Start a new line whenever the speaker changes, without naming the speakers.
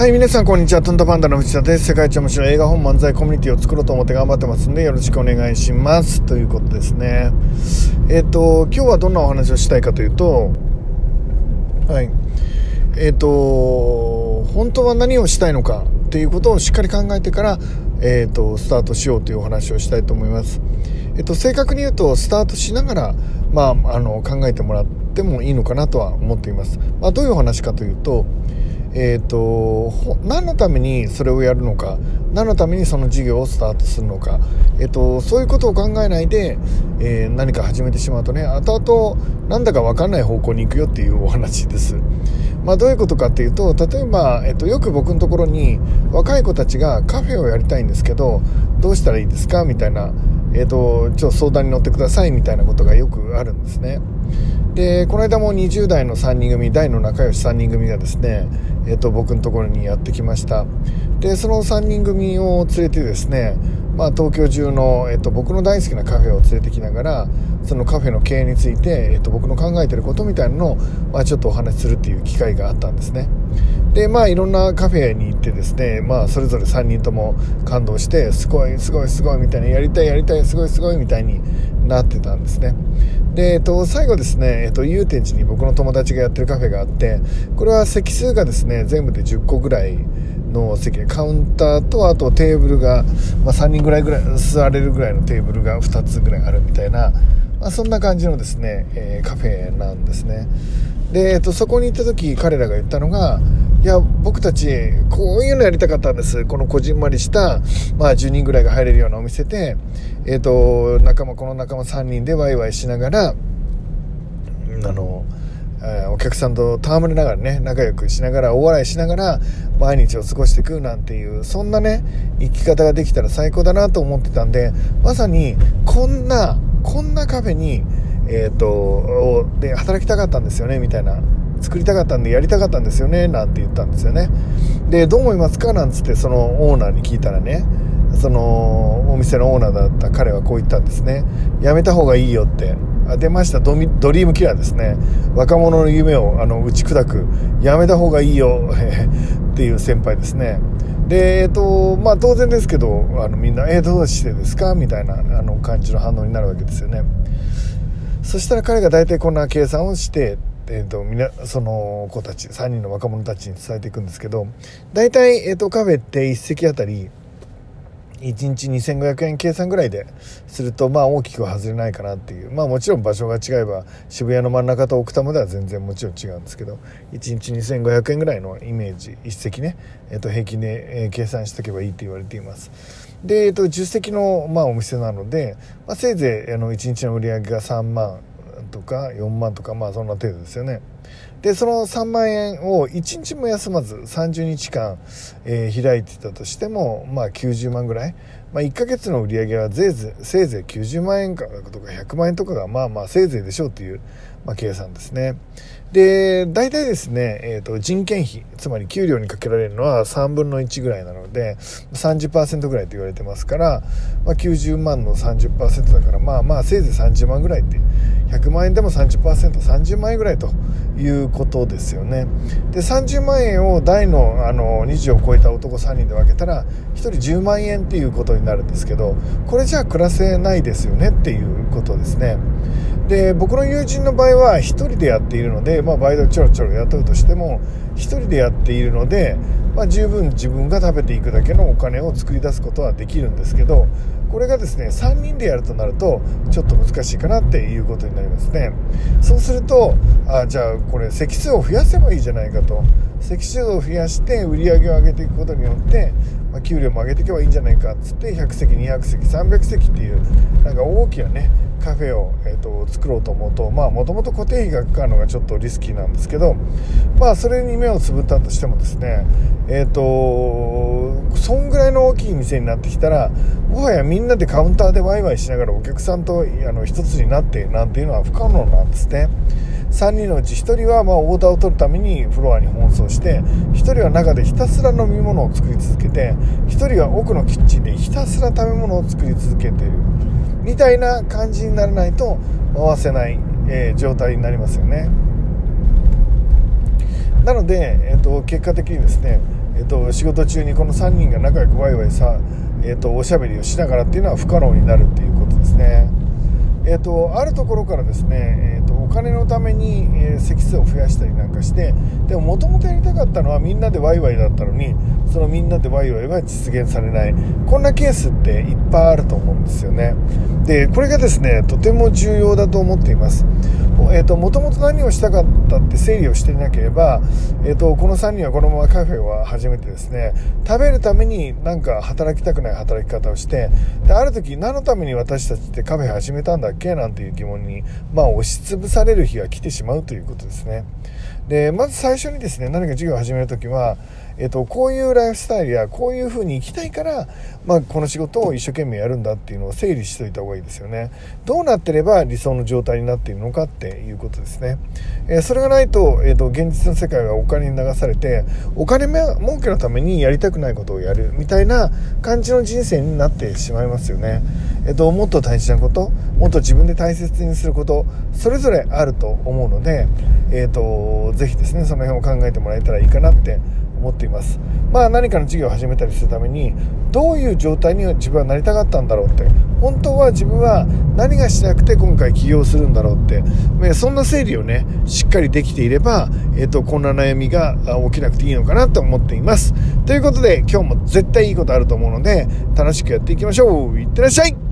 はい、皆さんこんにちは。トントパンダの藤田です。世界一面白い映画本漫才コミュニティを作ろうと思って頑張ってますんで、よろしくお願いします。ということですね。えっ、ー、と、今日はどんなお話をしたいかというと、はい。えっ、ー、と、本当は何をしたいのかっていうことをしっかり考えてから、えっ、ー、と、スタートしようというお話をしたいと思います。えっ、と、正確に言うと、スタートしながら、まあ、あの、考えてもらってもいいのかなとは思っています。まあ、どういうお話かというと、えーと、何のためにそれをやるのか何のためにその事業をスタートするのか、えーと、そういうことを考えないで、えー、何か始めてしまうとね後々なんだか分かんない方向に行くよっていうお話です。まあ、どういうことかっていうと例えば、えっと、よく僕のところに若い子たちがカフェをやりたいんですけどどうしたらいいですかみたいな、えっと、ちょっと相談に乗ってくださいみたいなことがよくあるんですね。でこの間も20代の3人組大の仲良し3人組がですね、えーと、僕のところにやってきました。でその3人組を連れてですね、まあ、東京中の、えーと、僕の大好きなカフェを連れてきながらそのカフェの経営について、えーと、僕の考えてることみたいなのを、まあ、ちょっとお話しするっていう機会があったんですね。でまあいろんなカフェに行ってですね、まあ、それぞれ3人とも感動してすごいすごいすごいみたいなやりたいやりたいすごいすごいみたいになってたんですね。で、えっと、最後ですね、えっと、祐天寺に僕の友達がやってるカフェがあって、これは席数がですね、全部で10個ぐらいの席で、カウンターと、あとテーブルが、まあ、3人ぐらいぐらい、座れるぐらいのテーブルが2つぐらいあるみたいな、まあ、そんな感じのですね、えー、カフェなんですね。で、えっと、そこに行った時、彼らが言ったのが、いや、僕たち、こういうのやりたかったんです。このこじんまりした、まあ、10人ぐらいが入れるようなお店で、えっ、ー、と、仲間、この仲間3人でワイワイしながら、あの、えー、お客さんと戯れながらね、仲良くしながら、大笑いしながら、毎日を過ごしていくなんていう、そんなね、生き方ができたら最高だなと思ってたんで、まさに、こんな、こんなカフェに、えっ、ー、と、で、働きたかったんですよね、みたいな作りたかったんでやりたかったんですよねなんて言ったんですよね。でどう思いますか？なんつってそのオーナーに聞いたらねそのお店のオーナーだった彼はこう言ったんですね。やめた方がいいよって。あ出ました。ドリームキラーですね。若者の夢をあの打ち砕く。やめた方がいいよ。っていう先輩ですね。でえっとまあ当然ですけどあのみんな「えー、どうしてですか?」みたいなあの感じの反応になるわけですよね。そしたら彼が大体こんな計算をしてえーと、みなその子たち3人の若者たちに伝えていくんですけど大体、えーと、カフェって1席あたり1日2500円計算ぐらいでするとまあ大きく外れないかなっていう。まあもちろん場所が違えば渋谷の真ん中と奥多摩では全然もちろん違うんですけど1日2500円ぐらいのイメージ1席ね、えー、と平均で、計算しておけばいいと言われています。で、えー、と10席の、まあ、お店なので、まあ、せいぜいあの1日の売り上げが3万とか4万とかまあそんな程度ですよね。でその3万円を1日も休まず30日間、えー、開いてたとしてもまあ90万ぐらい、まあ、1ヶ月の売り上げはせいぜいせいぜい90万円かとか100万円とかがまあまあせいぜいでしょうっていう、まあ、計算ですね。で大体ですね、えーと、人件費つまり給料にかけられるのは3分の1ぐらいなので30%ぐらいと言われてますから、まあ、90万の30%だからまあまあせいぜい30万ぐらいって100万円でも 30%30 万円ぐらいということですよね。で30万円を大のあの20を超えた男3人で分けたら1人10万円っていうことになるんですけどこれじゃあ暮らせないですよねっていうことですね。で僕の友人の場合は1人でやっているので、まあ、バイトちょろちょろ雇うとしても1人でやっているので、まあ、十分自分が食べていくだけのお金を作り出すことはできるんですけどこれがですね3人でやるとなるとちょっと難しいかなっていうことになりますね。そうするとあじゃあこれ席数を増やせばいいじゃないかと。席数を増やして売り上げを上げていくことによってまあ、給料も上げていけばいいんじゃないかっつって100席200席300席っていうなんか大きなねカフェを、えーと、作ろうと思うとまあもともと固定費がかかるのがちょっとリスキーなんですけどまあそれに目をつぶったとしてもですねえっ、ー、とそんぐらいの大きい店になってきたらもはやみんなでカウンターでワイワイしながらお客さんとあの一つになってなんていうのは不可能なんですね。3人のうち1人はまあオーダーを取るためにフロアに奔走して1人は中でひたすら飲み物を作り続けて1人は奥のキッチンでひたすら食べ物を作り続けているみたいな感じにならないと回せない、えー、状態になりますよねなので、えーと、結果的にですねえーと、仕事中にこの3人が仲良くワイワイさ、えーと、おしゃべりをしながらっていうのは不可能になるっていうことですね。えーと、あるところからですね、えー、とお金のために、えー、席数を増やしたりなんかしてでももともとやりたかったのはみんなでワイワイだったのにそのみんなでワイワイは実現されない。こんなケースっていっぱいあると思うんですよね。でこれがですねとても重要だと思っています。えーと、もともと何をしたかったって整理をしていなければ、えーと、この3人はこのままカフェを始めてですね食べるためになんか働きたくない働き方をしてである時何のために私たちってカフェ始めたんだっけ？なんていう疑問に、まあ、押しつぶされる日が来てしまうということですね。でまず最初にですね何か授業を始めるときはえっと、こういうライフスタイルやこういう風に生きたいから、まあ、この仕事を一生懸命やるんだっていうのを整理しといた方がいいですよね。どうなってれば理想の状態になっているのかっていうことですね、えー、それがないと,、えーと、現実の世界がお金に流されてお金儲けのためにやりたくないことをやるみたいな感じの人生になってしまいますよね、えーと、もっと大事なこともっと自分で大切にすることそれぞれあると思うので、えーと、とぜひですねその辺を考えてもらえたらいいかなって思っています。まあ何かの事業を始めたりするためにどういう状態に自分はなりたかったんだろうって本当は自分は何がしたくて今回起業するんだろうって、そんな整理をねしっかりできていれば、えーと、こんな悩みが起きなくていいのかなと思っています。ということで今日も絶対いいことあると思うので楽しくやっていきましょう。いってらっしゃい。